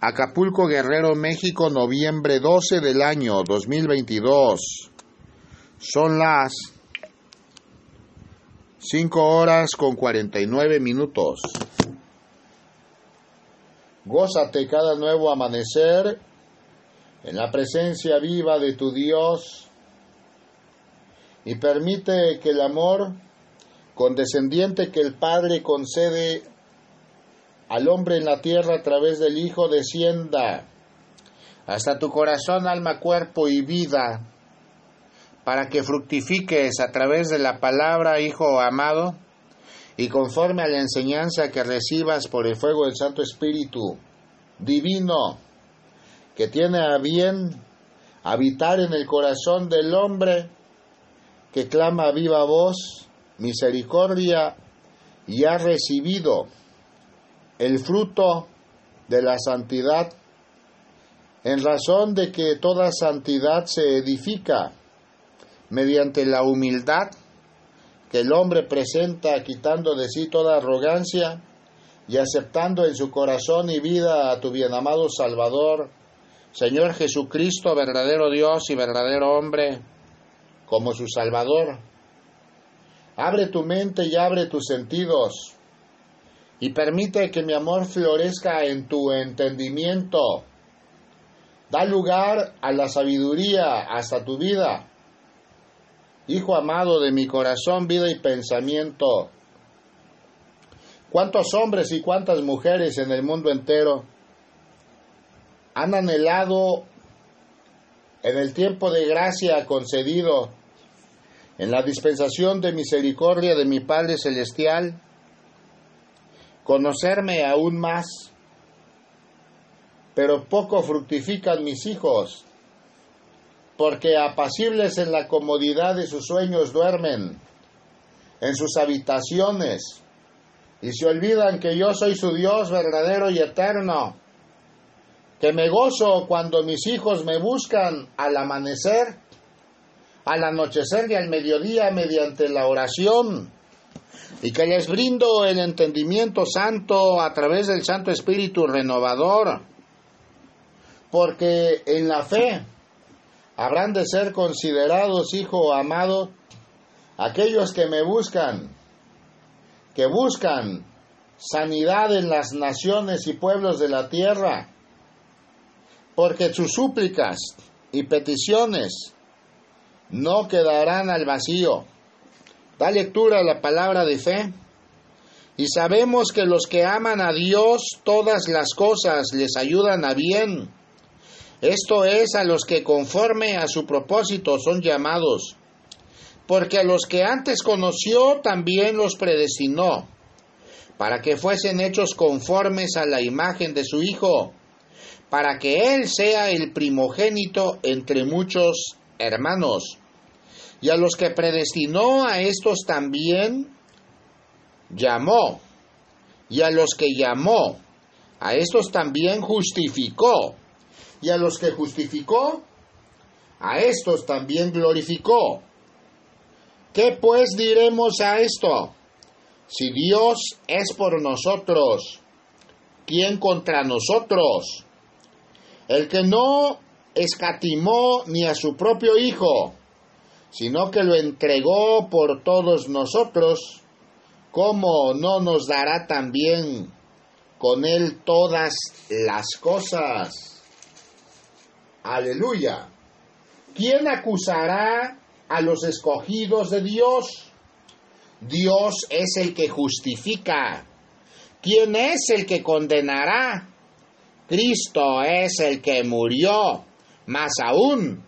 Acapulco Guerrero, México, noviembre 12 del año 2022. Son las 5 horas con 49 minutos. Gózate cada nuevo amanecer en la presencia viva de tu Dios y permite que el amor condescendiente que el Padre concede al hombre en la tierra a través del Hijo descienda. Hasta tu corazón, alma, cuerpo y vida, para que fructifiques a través de la palabra, Hijo amado, y conforme a la enseñanza que recibas por el fuego del Santo Espíritu divino, que tiene a bien habitar en el corazón del hombre que clama a viva voz misericordia y ha recibido el fruto de la santidad en razón de que toda santidad se edifica mediante la humildad que el hombre presenta quitando de sí toda arrogancia y aceptando en su corazón y vida a tu bienamado Salvador, Señor Jesucristo, verdadero Dios y verdadero hombre, como su Salvador. Abre tu mente y abre tus sentidos y permite que mi amor florezca en tu entendimiento. Da lugar a la sabiduría hasta tu vida. Hijo amado de mi corazón, vida y pensamiento. ¿Cuántos hombres y cuántas mujeres en el mundo entero han anhelado en el tiempo de gracia concedido, en la dispensación de misericordia de mi Padre Celestial, conocerme aún más, pero poco fructifican mis hijos, porque apacibles en la comodidad de sus sueños duermen, en sus habitaciones, y se olvidan que yo soy su Dios verdadero y eterno, que me gozo cuando mis hijos me buscan al amanecer, al anochecer y al mediodía mediante la oración, y que les brindo el entendimiento santo a través del Santo Espíritu renovador, porque en la fe habrán de ser considerados, hijo amado, aquellos que me buscan, que buscan sanidad en las naciones y pueblos de la tierra, porque sus súplicas y peticiones no quedarán al vacío. Da lectura a la palabra de fe. Y sabemos que los que aman a Dios, todas las cosas les ayudan a bien. Esto es a los que conforme a su propósito son llamados. Porque a los que antes conoció también los predestinó, para que fuesen hechos conformes a la imagen de su Hijo, para que Él sea el primogénito entre muchos hermanos. Y a los que predestinó a estos también llamó. Y a los que llamó, a estos también justificó. Y a los que justificó, a estos también glorificó. ¿Qué pues diremos a esto? Si Dios es por nosotros, ¿quién contra nosotros? El que no escatimó ni a su propio Hijo, sino que lo entregó por todos nosotros, ¿cómo no nos dará también con él todas las cosas? Aleluya. ¿Quién acusará a los escogidos de Dios? Dios es el que justifica. ¿Quién es el que condenará? Cristo es el que murió, más aún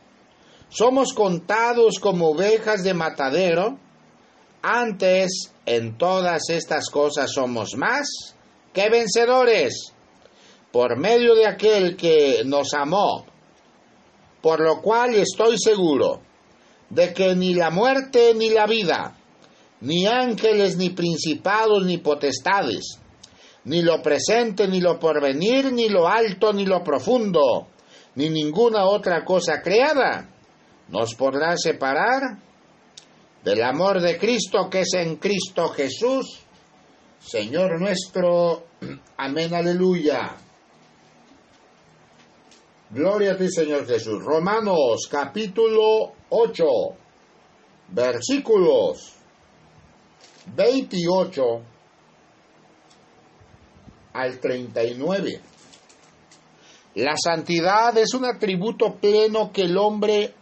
somos contados como ovejas de matadero, antes en todas estas cosas somos más que vencedores. Por medio de aquel que nos amó, por lo cual estoy seguro de que ni la muerte ni la vida, ni ángeles, ni principados, ni potestades, ni lo presente, ni lo porvenir, ni lo alto, ni lo profundo, ni ninguna otra cosa creada, nos podrá separar del amor de Cristo que es en Cristo Jesús, Señor nuestro. Amén, aleluya. Gloria a ti, Señor Jesús. Romanos capítulo 8, versículos 28 al 39. La santidad es un atributo pleno que el hombre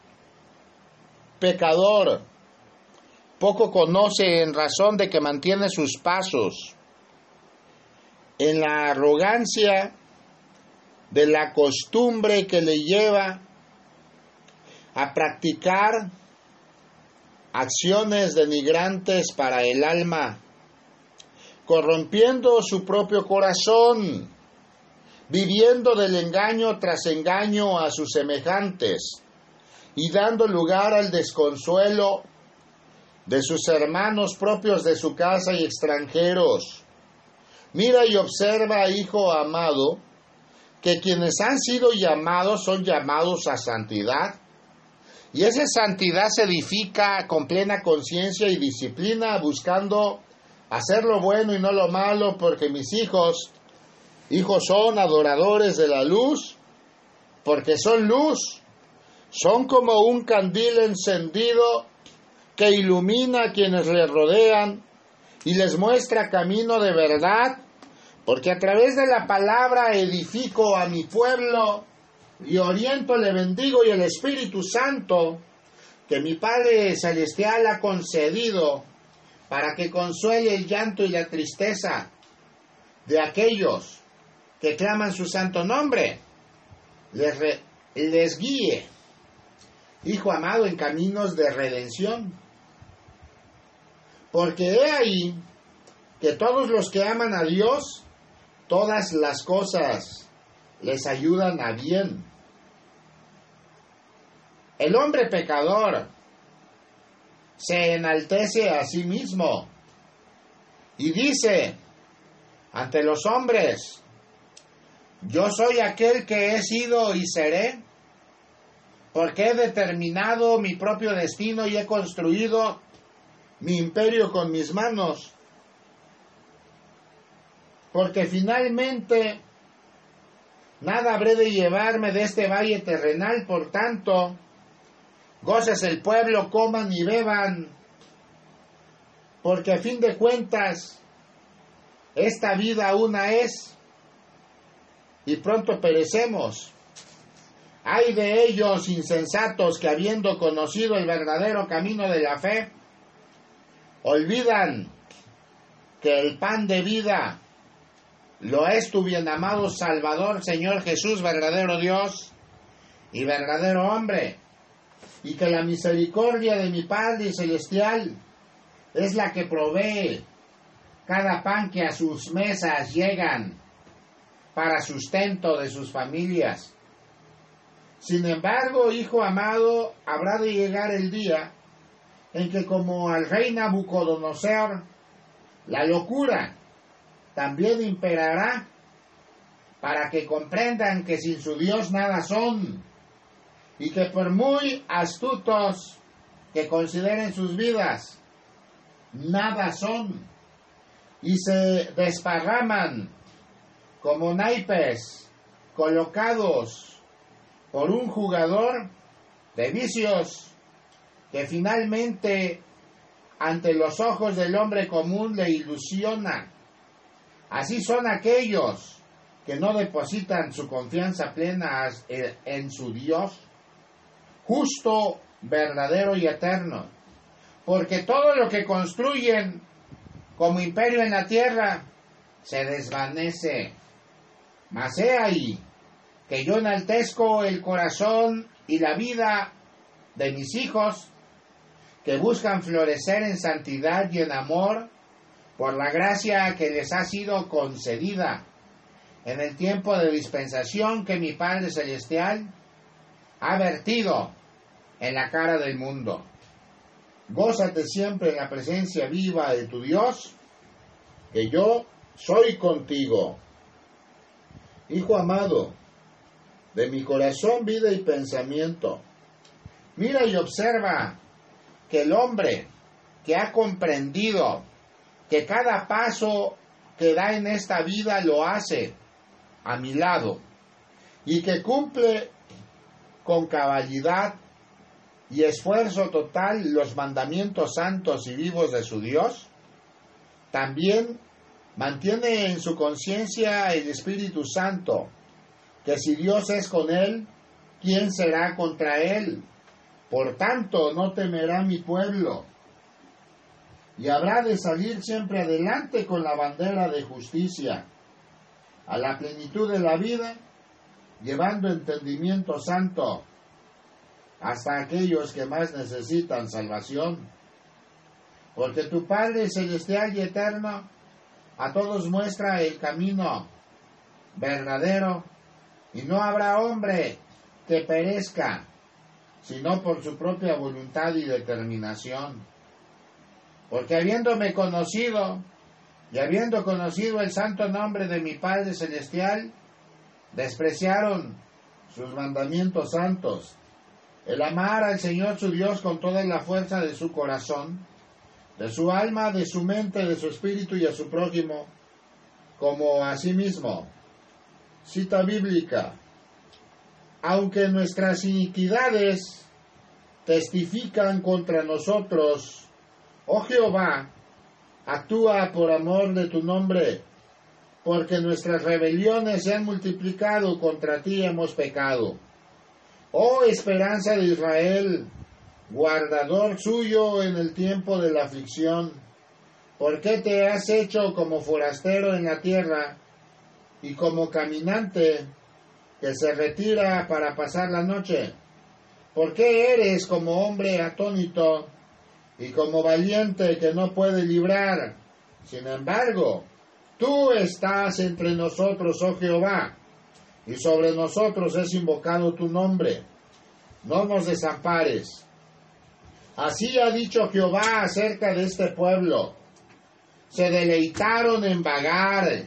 pecador. Poco conoce en razón de que mantiene sus pasos. En la arrogancia de la costumbre que le lleva a practicar acciones denigrantes para el alma, corrompiendo su propio corazón, viviendo del engaño tras engaño a sus semejantes y dando lugar al desconsuelo de sus hermanos propios de su casa y extranjeros. Mira y observa, hijo amado, que quienes han sido llamados son llamados a santidad. Y esa santidad se edifica con plena conciencia y disciplina, buscando hacer lo bueno y no lo malo, porque mis hijos, hijos son adoradores de la luz, porque son luz, son como un candil encendido que ilumina a quienes le rodean y les muestra camino de verdad, porque a través de la palabra edifico a mi pueblo y oriento, le bendigo y el Espíritu Santo que mi Padre Celestial ha concedido para que consuele el llanto y la tristeza de aquellos que claman su santo nombre, les, les guíe, Hijo amado, en caminos de redención. Porque he ahí que todos los que aman a Dios, todas las cosas les ayudan a bien. El hombre pecador se enaltece a sí mismo y dice ante los hombres, yo soy aquel que he sido y seré, porque he determinado mi propio destino y he construido mi imperio con mis manos. Porque finalmente nada habré de llevarme de este valle terrenal, por tanto, goces el pueblo, coman y beban, porque a fin de cuentas, esta vida una es, y pronto perecemos. Hay de ellos insensatos que habiendo conocido el verdadero camino de la fe, olvidan que el pan de vida lo es tu bien amado Salvador, Señor Jesús, verdadero Dios y verdadero hombre, y que la misericordia de mi Padre Celestial es la que provee cada pan que a sus mesas llegan para sustento de sus familias. Sin embargo, hijo amado, habrá de llegar el día en que como al rey Nabucodonosor, la locura también imperará para que comprendan que sin su Dios nada son y que por muy astutos que consideren sus vidas, nada son y se desparraman como naipes colocados por un jugador de vicios que finalmente ante los ojos del hombre común le ilusiona. Así son aquellos que no depositan su confianza plena en su Dios, justo, verdadero y eterno. Porque todo lo que construyen como imperio en la tierra se desvanece. Mas he ahí que yo enaltezco el corazón y la vida de mis hijos que buscan florecer en santidad y en amor por la gracia que les ha sido concedida en el tiempo de dispensación que mi Padre Celestial ha vertido en la cara del mundo. Gózate siempre en la presencia viva de tu Dios, que yo soy contigo. Hijo amado, de mi corazón, vida y pensamiento, mira y observa que el hombre que ha comprendido que cada paso que da en esta vida lo hace a mi lado y que cumple con cabalidad y esfuerzo total los mandamientos santos y vivos de su Dios, también mantiene en su conciencia el Espíritu Santo, que si Dios es con él, ¿quién será contra él? Por tanto, no temerá mi pueblo, y habrá de salir siempre adelante con la bandera de justicia, a la plenitud de la vida, llevando entendimiento santo hasta aquellos que más necesitan salvación. Porque tu Padre celestial y eterno a todos muestra el camino verdadero y no habrá hombre que perezca, sino por su propia voluntad y determinación. Porque habiéndome conocido y habiendo conocido el santo nombre de mi Padre Celestial, despreciaron sus mandamientos santos, el amar al Señor su Dios con toda la fuerza de su corazón, de su alma, de su mente, de su espíritu y a su prójimo, como a sí mismo. Cita bíblica. Aunque nuestras iniquidades testifican contra nosotros, oh Jehová, actúa por amor de tu nombre, porque nuestras rebeliones se han multiplicado, contra ti hemos pecado. Oh esperanza de Israel, guardador suyo en el tiempo de la aflicción, ¿por qué te has hecho como forastero en la tierra y como caminante que se retira para pasar la noche? ¿Por qué eres como hombre atónito y como valiente que no puede librar? Sin embargo, tú estás entre nosotros, oh Jehová, y sobre nosotros es invocado tu nombre. No nos desampares. Así ha dicho Jehová acerca de este pueblo. Se deleitaron en vagar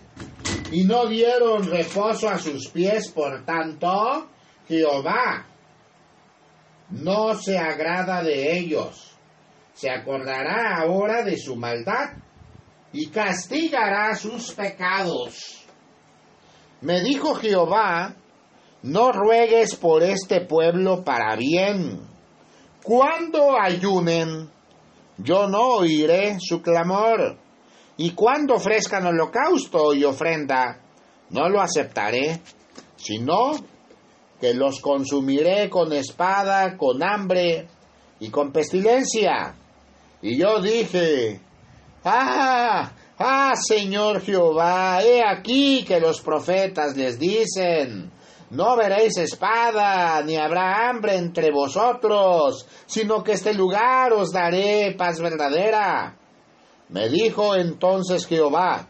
y no dieron reposo a sus pies, por tanto, Jehová no se agrada de ellos. Se acordará ahora de su maldad y castigará sus pecados. Me dijo Jehová, no ruegues por este pueblo para bien. Cuando ayunen, yo no oiré su clamor. Y cuando ofrezcan holocausto y ofrenda, no lo aceptaré, sino que los consumiré con espada, con hambre y con pestilencia. Y yo dije, ah, Ah, Señor Jehová, he aquí que los profetas les dicen, no veréis espada, ni habrá hambre entre vosotros, sino que este lugar os daré paz verdadera. Me dijo entonces Jehová,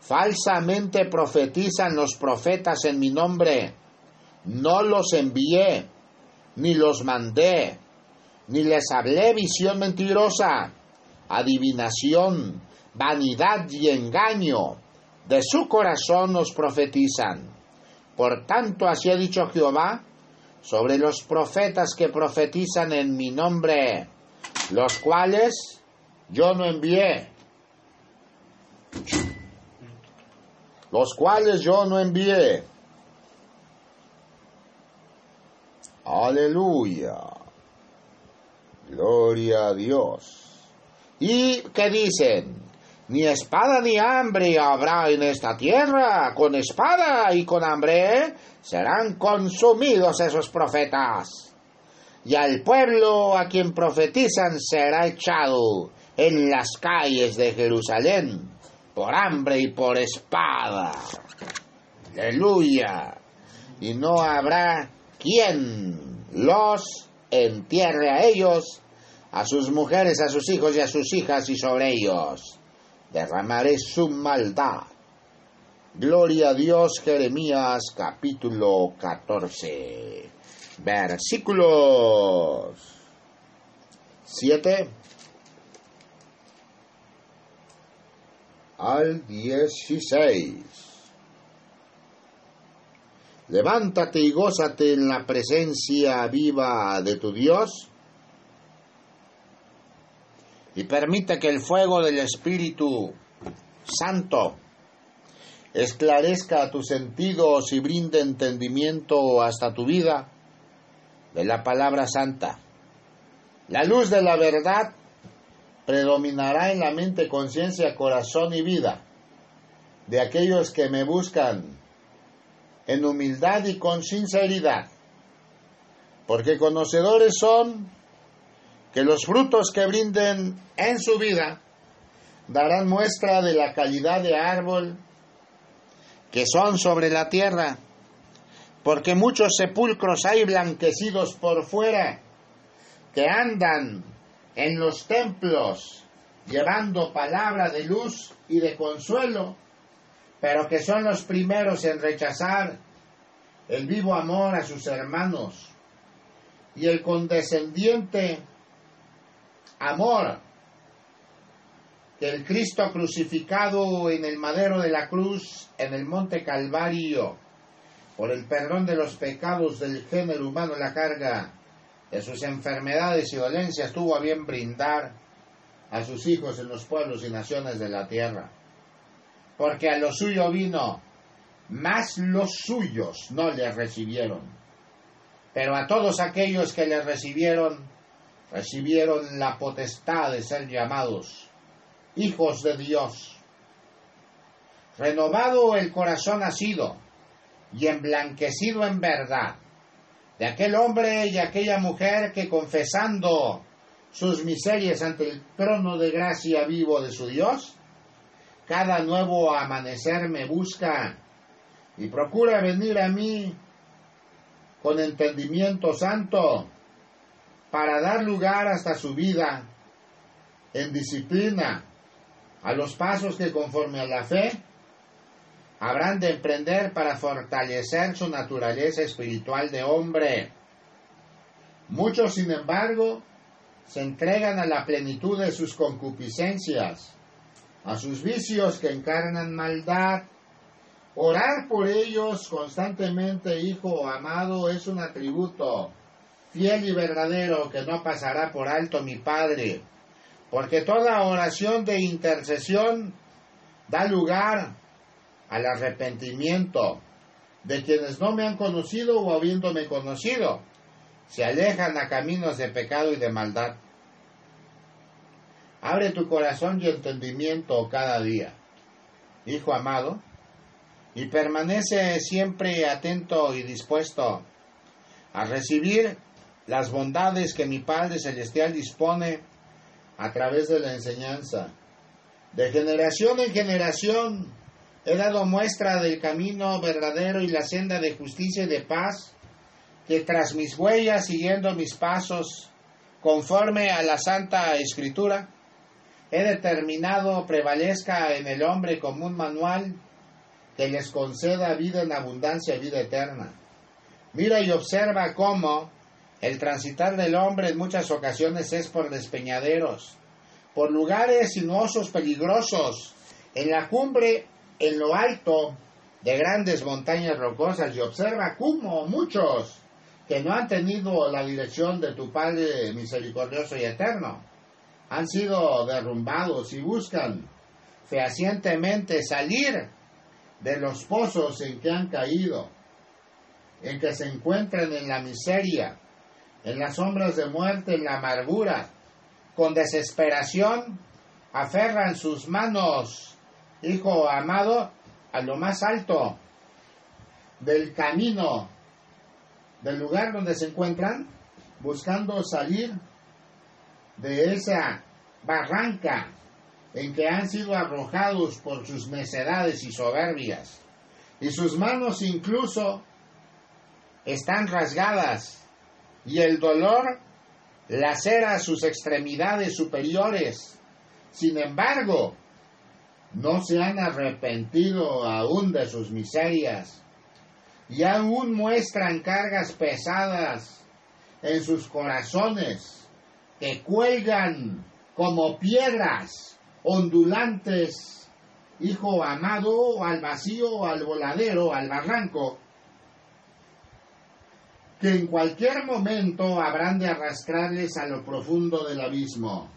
falsamente profetizan los profetas en mi nombre, no los envié, ni los mandé, ni les hablé visión mentirosa, adivinación, vanidad y engaño de su corazón nos profetizan. Por tanto, así ha dicho Jehová sobre los profetas que profetizan en mi nombre, los cuales yo no envié. Los cuales yo no envié. Aleluya. Gloria a Dios. ¿Y qué dicen? Ni espada ni hambre habrá en esta tierra. Con espada y con hambre serán consumidos esos profetas. Y al pueblo a quien profetizan será echado en las calles de Jerusalén por hambre y por espada. Aleluya. Y no habrá quien los entierre a ellos, a sus mujeres, a sus hijos y a sus hijas y sobre ellos derramaré su maldad. Gloria a Dios, Jeremías capítulo 14, versículos 7 al 16. Levántate y gózate en la presencia viva de tu Dios y permite que el fuego del Espíritu Santo esclarezca tus sentidos y brinde entendimiento hasta tu vida de la palabra santa. La luz de la verdad predominará en la mente, conciencia, corazón y vida de aquellos que me buscan en humildad y con sinceridad, porque conocedores son que los frutos que brinden en su vida darán muestra de la calidad de árbol que son sobre la tierra, porque muchos sepulcros hay blanquecidos por fuera, que andan en los templos llevando palabra de luz y de consuelo, pero que son los primeros en rechazar el vivo amor a sus hermanos. Y el condescendiente amor que el Cristo crucificado en el madero de la cruz en el monte Calvario por el perdón de los pecados del género humano la carga de sus enfermedades y dolencias tuvo a bien brindar a sus hijos en los pueblos y naciones de la tierra. Porque a lo suyo vino, más los suyos no le recibieron. Pero a todos aquellos que le recibieron, recibieron la potestad de ser llamados hijos de Dios. Renovado el corazón ha sido y emblanquecido en verdad de aquel hombre y aquella mujer que confesando sus miserias ante el trono de gracia vivo de su Dios, cada nuevo amanecer me busca y procura venir a mí con entendimiento santo para dar lugar hasta su vida en disciplina a los pasos que conforme a la fe habrán de emprender para fortalecer su naturaleza espiritual de hombre. Muchos, sin embargo, se entregan a la plenitud de sus concupiscencias, a sus vicios que encarnan maldad. Orar por ellos constantemente, hijo amado, es un atributo fiel y verdadero que no pasará por alto mi Padre, porque toda oración de intercesión da lugar al arrepentimiento de quienes no me han conocido o habiéndome conocido, se alejan a caminos de pecado y de maldad. Abre tu corazón y entendimiento cada día, hijo amado, y permanece siempre atento y dispuesto a recibir las bondades que mi Padre Celestial dispone a través de la enseñanza. De generación en generación he dado muestra del camino verdadero y la senda de justicia y de paz, que tras mis huellas, siguiendo mis pasos, conforme a la Santa Escritura, he determinado prevalezca en el hombre como un manual que les conceda vida en abundancia y vida eterna. Mira y observa cómo el transitar del hombre en muchas ocasiones es por despeñaderos, por lugares sinuosos, peligrosos, en la cumbre, en lo alto de grandes montañas rocosas, y observa cómo muchos que no han tenido la dirección de tu Padre misericordioso y eterno, han sido derrumbados y buscan fehacientemente salir de los pozos en que han caído, en que se encuentran en la miseria, en las sombras de muerte, en la amargura, con desesperación, aferran sus manos, hijo amado, a lo más alto del camino, del lugar donde se encuentran, buscando salir de esa barranca en que han sido arrojados por sus necedades y soberbias. Y sus manos incluso están rasgadas y el dolor lacera sus extremidades superiores. Sin embargo, no se han arrepentido aún de sus miserias y aún muestran cargas pesadas en sus corazones que cuelgan como piedras ondulantes, hijo amado, al vacío, al voladero, al barranco, que en cualquier momento habrán de arrastrarles a lo profundo del abismo.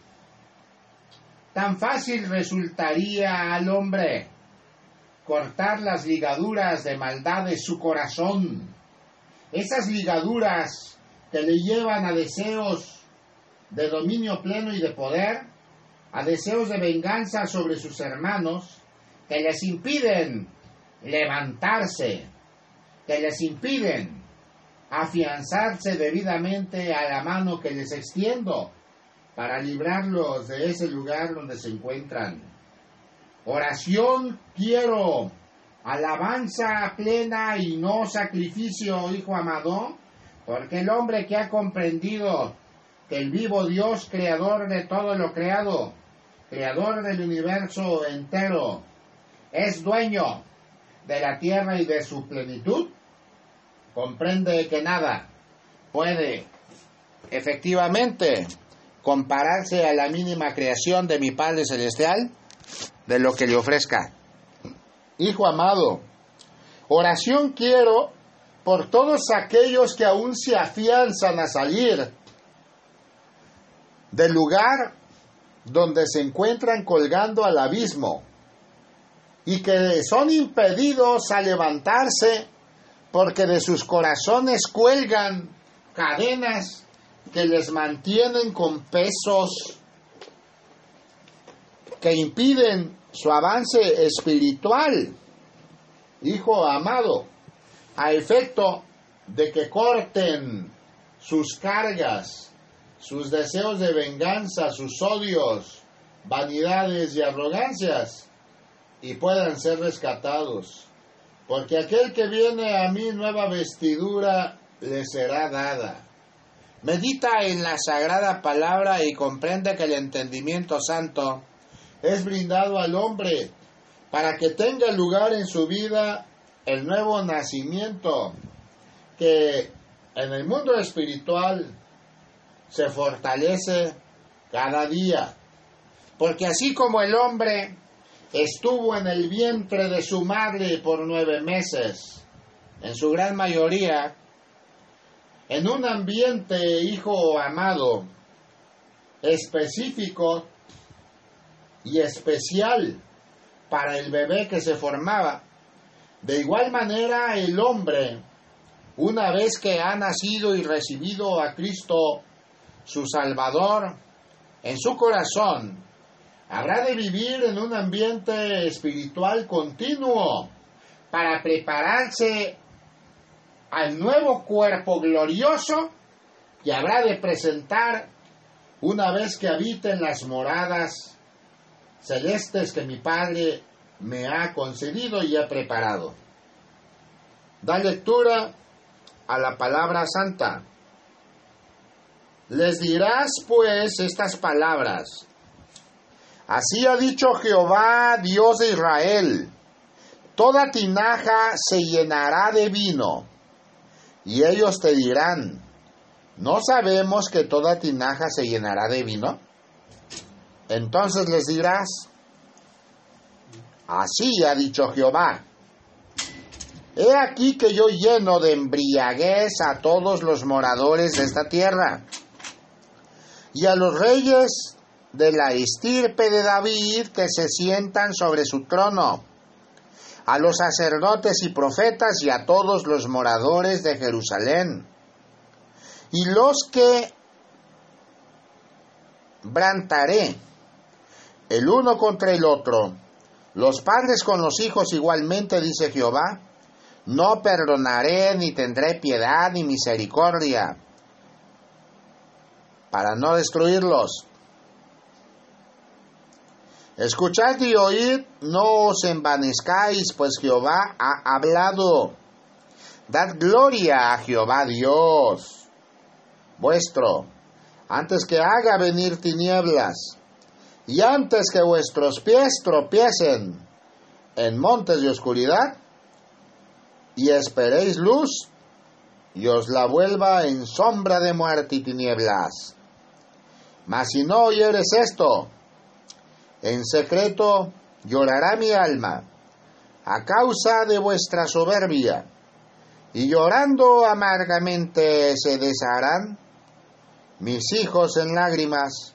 Tan fácil resultaría al hombre cortar las ligaduras de maldad de su corazón, esas ligaduras que le llevan a deseos de dominio pleno y de poder, a deseos de venganza sobre sus hermanos, que les impiden levantarse, que les impiden afianzarse debidamente a la mano que les extiendo para librarlos de ese lugar donde se encuentran. Oración quiero, alabanza plena y no sacrificio, hijo amado, porque el hombre que ha comprendido que el vivo Dios, creador de todo lo creado, creador del universo entero, es dueño de la tierra y de su plenitud, comprende que nada puede efectivamente compararse a la mínima creación de mi Padre Celestial de lo que le ofrezca. Hijo amado, oración quiero por todos aquellos que aún se afianzan a salir del lugar donde se encuentran colgando al abismo y que son impedidos a levantarse porque de sus corazones cuelgan cadenas que les mantienen con pesos que impiden su avance espiritual, hijo amado, a efecto de que corten sus cargas, sus deseos de venganza, sus odios, vanidades y arrogancias, y puedan ser rescatados. Porque aquel que viene a mí nueva vestidura le será dada. Medita en la sagrada palabra y comprende que el entendimiento santo es brindado al hombre para que tenga lugar en su vida el nuevo nacimiento que en el mundo espiritual se fortalece cada día. Porque así como el hombre estuvo en el vientre de su madre por nueve meses, en su gran mayoría, en un ambiente, hijo amado, específico y especial para el bebé que se formaba. De igual manera, el hombre, una vez que ha nacido y recibido a Cristo, su Salvador, en su corazón, habrá de vivir en un ambiente espiritual continuo para prepararse al nuevo cuerpo glorioso que habrá de presentar una vez que habite en las moradas celestes que mi Padre me ha concedido y ha preparado. Da lectura a la palabra santa. Les dirás pues estas palabras Así ha dicho Jehová, Dios de Israel, toda tinaja se llenará de vino. Y ellos te dirán, ¿no sabemos que toda tinaja se llenará de vino? Entonces les dirás, así ha dicho Jehová, he aquí que yo lleno de embriaguez a todos los moradores de esta tierra, y a los reyes de la estirpe de David que se sientan sobre su trono, a los sacerdotes y profetas y a todos los moradores de Jerusalén, y los que brantaré el uno contra el otro, los padres con los hijos igualmente, dice Jehová, no perdonaré ni tendré piedad ni misericordia para no destruirlos Escuchad y oíd, no os envanezcáis, pues Jehová ha hablado. Dad gloria a Jehová Dios vuestro, antes que haga venir tinieblas, Y antes que vuestros pies tropiecen en montes de oscuridad, y esperéis luz, y os la vuelva en sombra de muerte y tinieblas. Mas si no oyeres esto, en secreto llorará mi alma a causa de vuestra soberbia, y llorando amargamente se desharán mis hijos en lágrimas,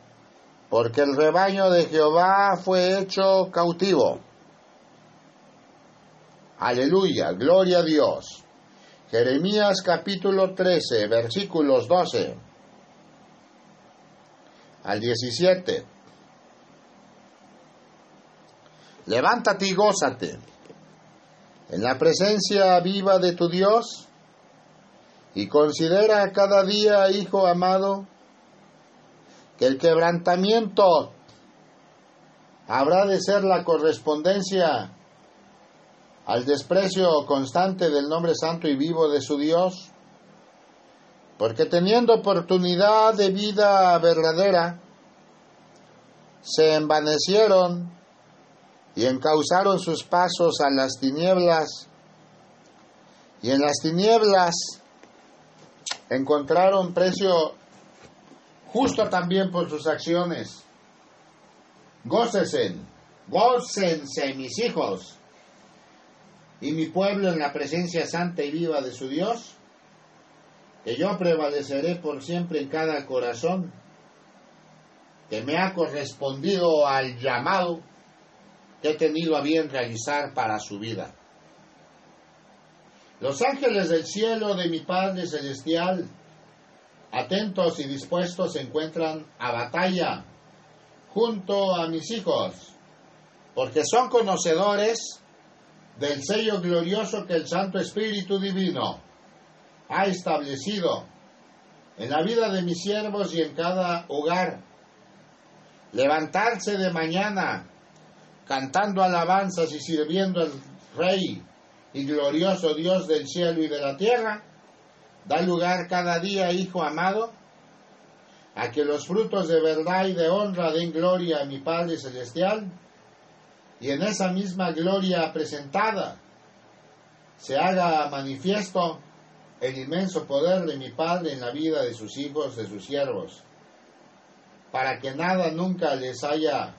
porque el rebaño de Jehová fue hecho cautivo. Aleluya, gloria a Dios. Jeremías capítulo 13, versículos 12 al 17. Levántate y gózate. En la presencia viva de tu Dios y considera cada día, hijo amado, que el quebrantamiento habrá de ser la correspondencia al desprecio constante del nombre santo y vivo de su Dios, porque teniendo oportunidad de vida verdadera, se envanecieron y encauzaron sus pasos a las tinieblas, y en las tinieblas encontraron precio justo también por sus acciones. Gócesen, gócense mis hijos y mi pueblo en la presencia santa y viva de su Dios, que yo prevaleceré por siempre en cada corazón que me ha correspondido al llamado he tenido a bien realizar para su vida. Los ángeles del cielo de mi Padre Celestial, atentos y dispuestos, se encuentran a batalla junto a mis hijos, porque son conocedores del sello glorioso que el Santo Espíritu Divino ha establecido en la vida de mis siervos y en cada hogar. Levantarse de mañana cantando alabanzas y sirviendo al Rey y glorioso Dios del cielo y de la tierra, da lugar cada día, Hijo amado, a que los frutos de verdad y de honra den gloria a mi Padre Celestial, y en esa misma gloria presentada se haga manifiesto el inmenso poder de mi Padre en la vida de sus hijos, de sus siervos, para que nada nunca les haya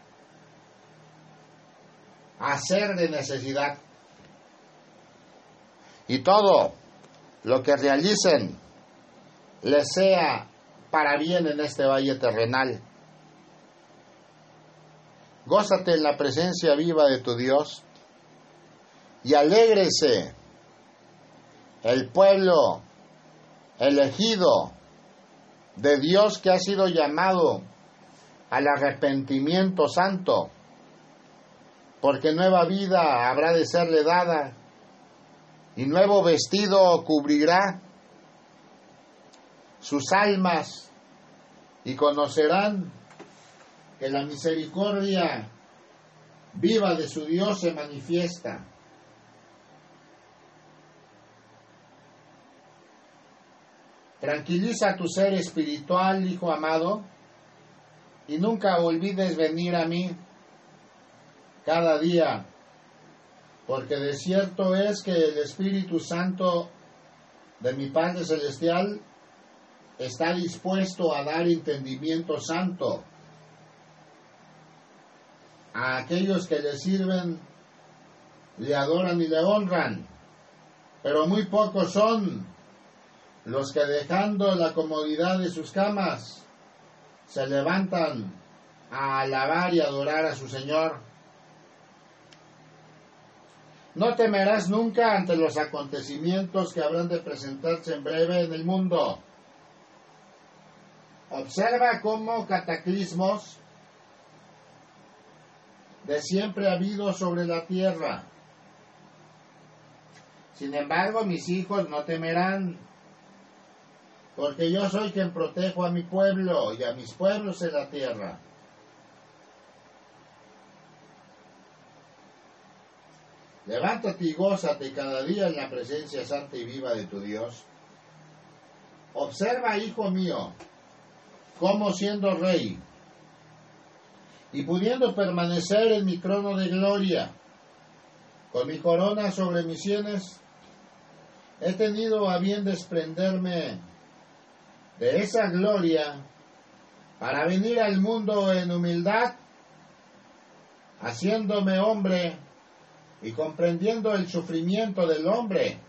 hacer de necesidad. Y todo lo que realicen les sea para bien en este valle terrenal. Gózate en la presencia viva de tu Dios y alégrese el pueblo elegido de Dios que ha sido llamado al arrepentimiento santo porque nueva vida habrá de serle dada y nuevo vestido cubrirá sus almas y conocerán que la misericordia viva de su Dios se manifiesta. Tranquiliza tu ser espiritual, hijo amado, y nunca olvides venir a mí cada día, porque de cierto es que el Espíritu Santo de mi Padre Celestial está dispuesto a dar entendimiento santo a aquellos que le sirven, le adoran y le honran, pero muy pocos son los que dejando la comodidad de sus camas se levantan a alabar y adorar a su Señor. No temerás nunca ante los acontecimientos que habrán de presentarse en breve en el mundo. Observa cómo cataclismos de siempre ha habido sobre la tierra. Sin embargo, mis hijos no temerán, porque yo soy quien protejo a mi pueblo y a mis pueblos en la tierra. Levántate y gózate cada día en la presencia santa y viva de tu Dios. Observa, hijo mío, cómo siendo rey y pudiendo permanecer en mi trono de gloria, con mi corona sobre mis sienes, he tenido a bien desprenderme de esa gloria para venir al mundo en humildad, haciéndome hombre y comprendiendo el sufrimiento del hombre.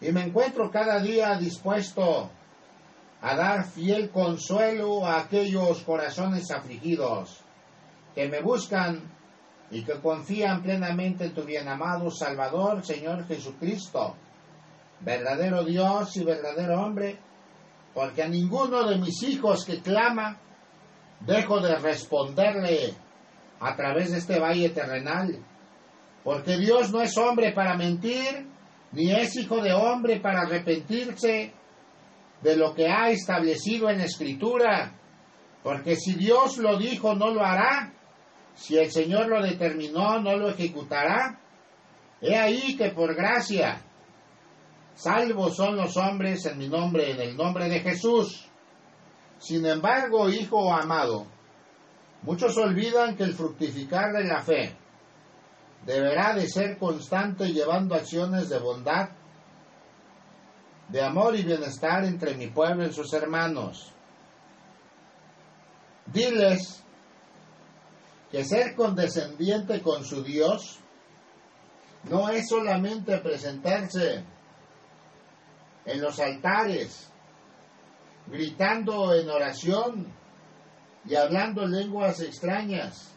Y me encuentro cada día dispuesto a dar fiel consuelo a aquellos corazones afligidos que me buscan y que confían plenamente en tu bien amado Salvador, Señor Jesucristo, verdadero Dios y verdadero hombre, porque a ninguno de mis hijos que clama dejo de responderle a través de este valle terrenal, porque Dios no es hombre para mentir, ni es hijo de hombre para arrepentirse de lo que ha establecido en Escritura, porque si Dios lo dijo, no lo hará, si el Señor lo determinó, no lo ejecutará. He ahí que por gracia, salvos son los hombres en mi nombre, en el nombre de Jesús. Sin embargo, hijo amado, muchos olvidan que el fructificar de la fe deberá de ser constante llevando acciones de bondad, de amor y bienestar entre mi pueblo y sus hermanos. Diles que ser condescendiente con su Dios no es solamente presentarse en los altares, gritando en oración y hablando lenguas extrañas,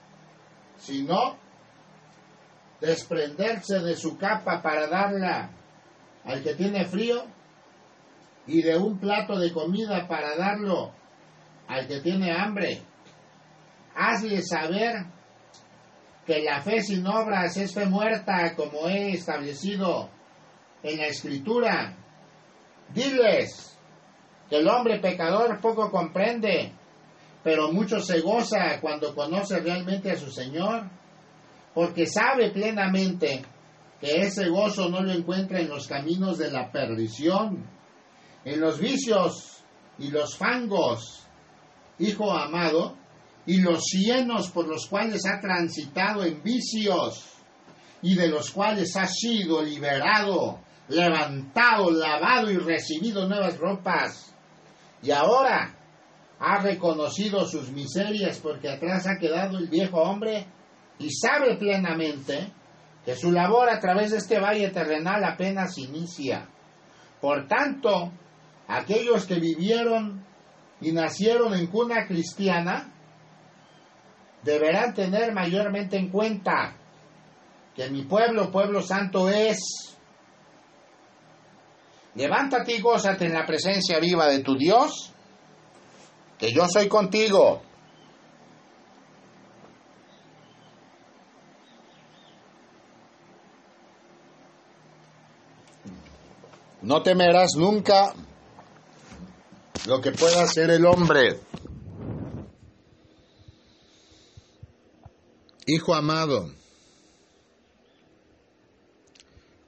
sino desprenderse de su capa para darla al que tiene frío y de un plato de comida para darlo al que tiene hambre. Hazle saber que la fe sin obras es fe muerta, como he establecido en la escritura. Diles que el hombre pecador poco comprende, pero mucho se goza cuando conoce realmente a su Señor, porque sabe plenamente que ese gozo no lo encuentra en los caminos de la perdición, en los vicios y los fangos. Hijo amado, y los cienos por los cuales ha transitado en vicios y de los cuales ha sido liberado, levantado, lavado y recibido nuevas ropas. Y ahora ha reconocido sus miserias porque atrás ha quedado el viejo hombre y sabe plenamente que su labor a través de este valle terrenal apenas inicia. Por tanto, aquellos que vivieron y nacieron en cuna cristiana, deberán tener mayormente en cuenta que mi pueblo, pueblo santo es. Levántate y gózate en la presencia viva de tu Dios, que yo soy contigo. No temerás nunca lo que pueda hacer el hombre. Hijo amado,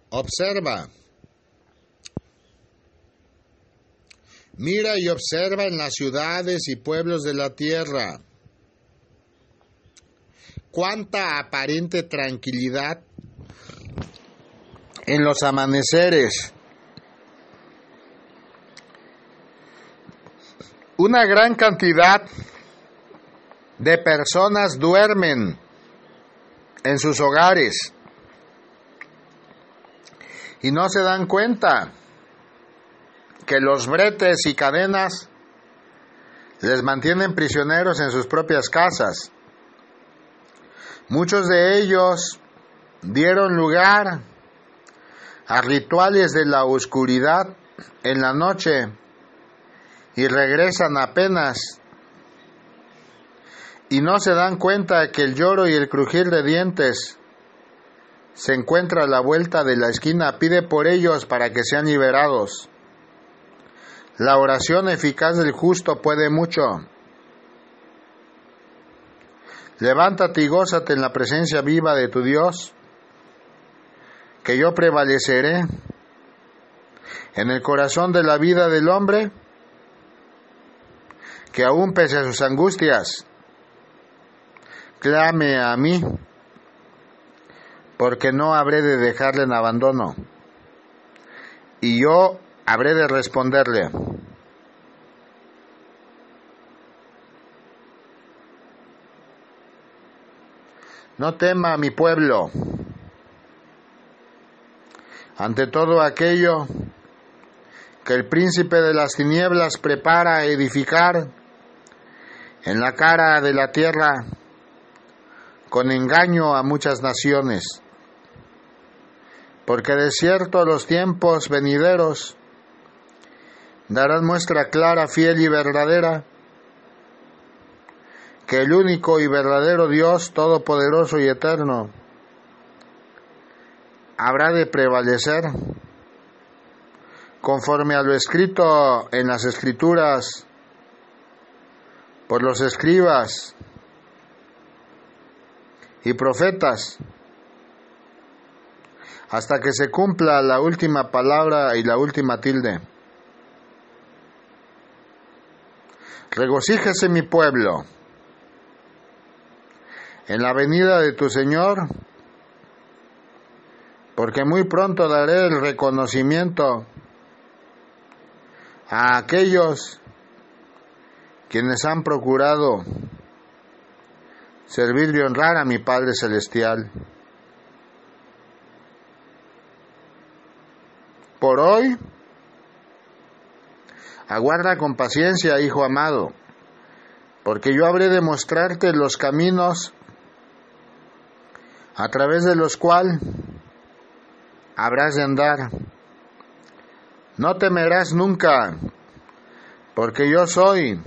observa, mira y observa en las ciudades y pueblos de la tierra cuánta aparente tranquilidad en los amaneceres. Una gran cantidad de personas duermen en sus hogares y no se dan cuenta que los bretes y cadenas les mantienen prisioneros en sus propias casas. Muchos de ellos dieron lugar a rituales de la oscuridad en la noche y regresan apenas y no se dan cuenta que el lloro y el crujir de dientes se encuentra a la vuelta de la esquina, pide por ellos para que sean liberados. La oración eficaz del justo puede mucho. Levántate y gózate en la presencia viva de tu Dios, que yo prevaleceré en el corazón de la vida del hombre, que aún pese a sus angustias, clame a mí, porque no habré de dejarle en abandono, y yo habré de responderle. No tema mi pueblo ante todo aquello que el príncipe de las tinieblas prepara a edificar en la cara de la tierra con engaño a muchas naciones. Porque de cierto los tiempos venideros darán muestra clara, fiel y verdadera que el único y verdadero Dios Todopoderoso y Eterno habrá de prevalecer conforme a lo escrito en las escrituras por los escribas y profetas hasta que se cumpla la última palabra y la última tilde. Regocíjese mi pueblo en la venida de tu Señor, porque muy pronto daré el reconocimiento a aquellos quienes han procurado servir y honrar a mi Padre Celestial. Por hoy, aguarda con paciencia, Hijo amado, porque yo habré de mostrarte los caminos a través de los cuales habrás de andar. No temerás nunca, porque yo soy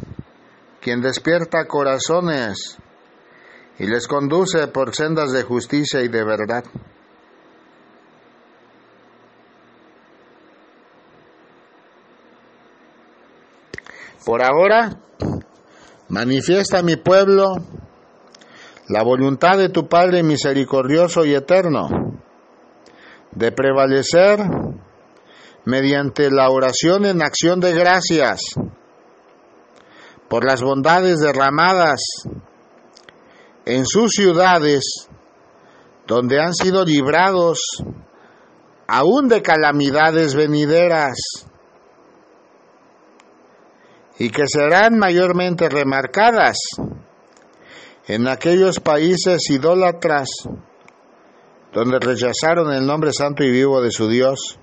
quien despierta corazones y les conduce por sendas de justicia y de verdad. Por ahora, manifiesta mi pueblo la voluntad de tu Padre misericordioso y eterno, de prevalecer mediante la oración en acción de gracias por las bondades derramadas en sus ciudades, donde han sido librados aún de calamidades venideras y que serán mayormente remarcadas en aquellos países idólatras donde rechazaron el nombre santo y vivo de su Dios.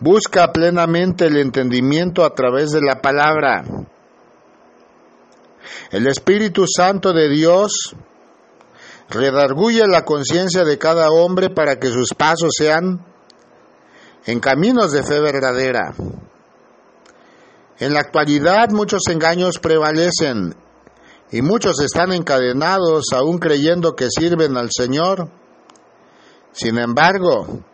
Busca plenamente el entendimiento a través de la palabra. El Espíritu Santo de Dios redarguye la conciencia de cada hombre para que sus pasos sean en caminos de fe verdadera. En la actualidad muchos engaños prevalecen y muchos están encadenados aún creyendo que sirven al Señor. Sin embargo,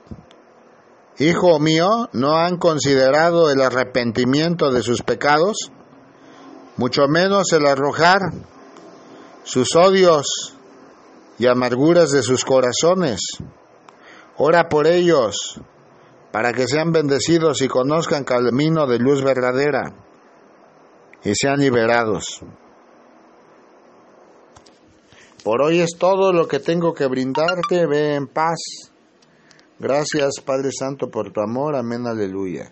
hijo mío, no han considerado el arrepentimiento de sus pecados, mucho menos el arrojar sus odios y amarguras de sus corazones. Ora por ellos para que sean bendecidos y conozcan camino de luz verdadera y sean liberados. Por hoy es todo lo que tengo que brindarte. Ve en paz. Gracias Padre Santo por tu amor. Amén. Aleluya.